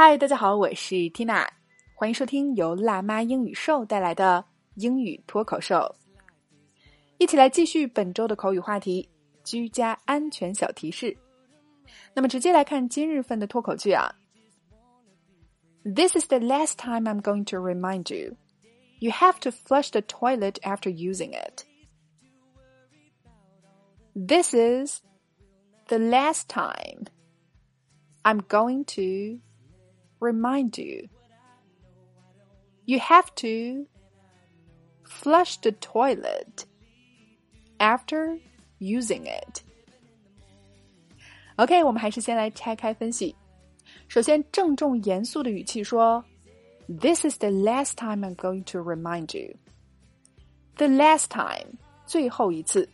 嗨，大家好，我是 Tina，欢迎收听由辣妈英语秀带来的英语脱口秀。一起来继续本周的口语话题——居家安全小提示。那么，直接来看今日份的脱口剧啊。This is the last time I'm going to remind you. You have to flush the toilet after using it. This is the last time I'm going to remind you. You have to flush the toilet after using it. OK，我们还是先来拆开分析。首先，郑重严肃的语气说：“This is the last time I'm going to remind you. The last time，最后一次。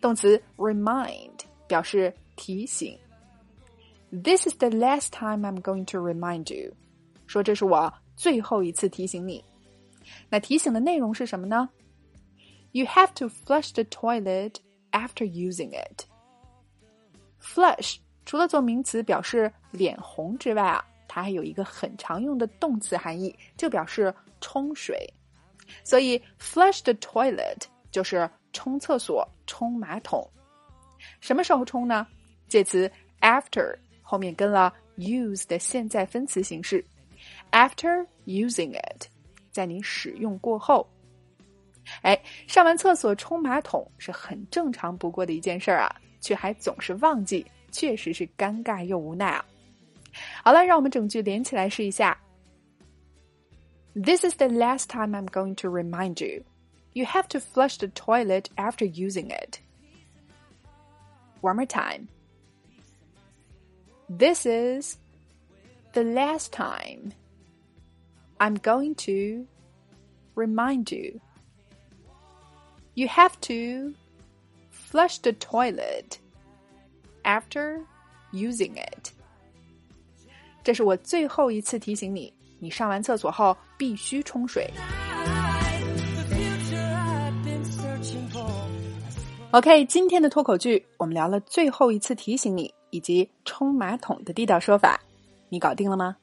动词 remind 表示提醒。 This is the last time I'm going to remind you，说这是我最后一次提醒你。那提醒的内容是什么呢？You have to flush the toilet after using it. Flush 除了做名词表示脸红之外啊，它还有一个很常用的动词含义，就表示冲水。所以 flush the toilet 就是冲厕所、冲马桶。什么时候冲呢？介词 after。 后面跟了 use 的现在分词形式，after using it，在你使用过后，哎，上完厕所冲马桶是很正常不过的一件事儿啊，却还总是忘记，确实是尴尬又无奈啊。好了，让我们整句连起来试一下。This is the last time I'm going to remind you. You have to flush the toilet after using it. One more time. This is the last time I'm going to remind you. You have to flush the toilet after using it. 这是我最后一次提醒你，你上完厕所后必须冲水。OK，今天的脱口剧我们聊了最后一次提醒你。 以及冲马桶的地道说法，你搞定了吗？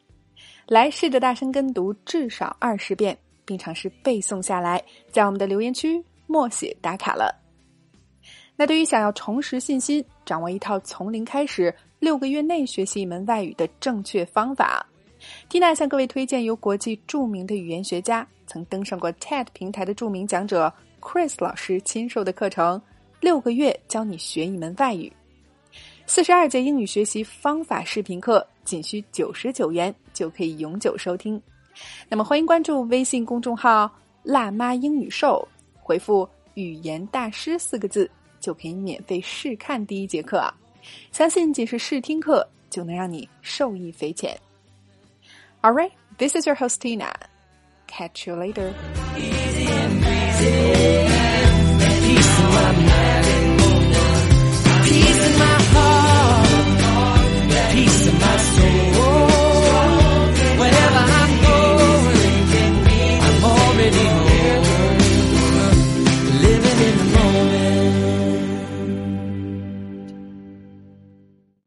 来试着大声跟读至少二十遍，并尝试背诵下来，在我们的留言区默写打卡了。那对于想要重拾信心、掌握一套从零开始、六个月内学习一门外语的正确方法，缇娜向各位推荐由国际著名的语言学家、曾登上过 TED 平台的著名讲者 Chris 老师亲授的课程《六个月教你学一门外语》。四十二节英语学习方法视频课，仅需九十九元就可以永久收听。那么，欢迎关注微信公众号“辣妈英语秀”，回复“语言大师”四个字，就可以免费试看第一节课！相信仅是试听课就能让你受益匪浅。All right, this is your host Tina. Catch you later.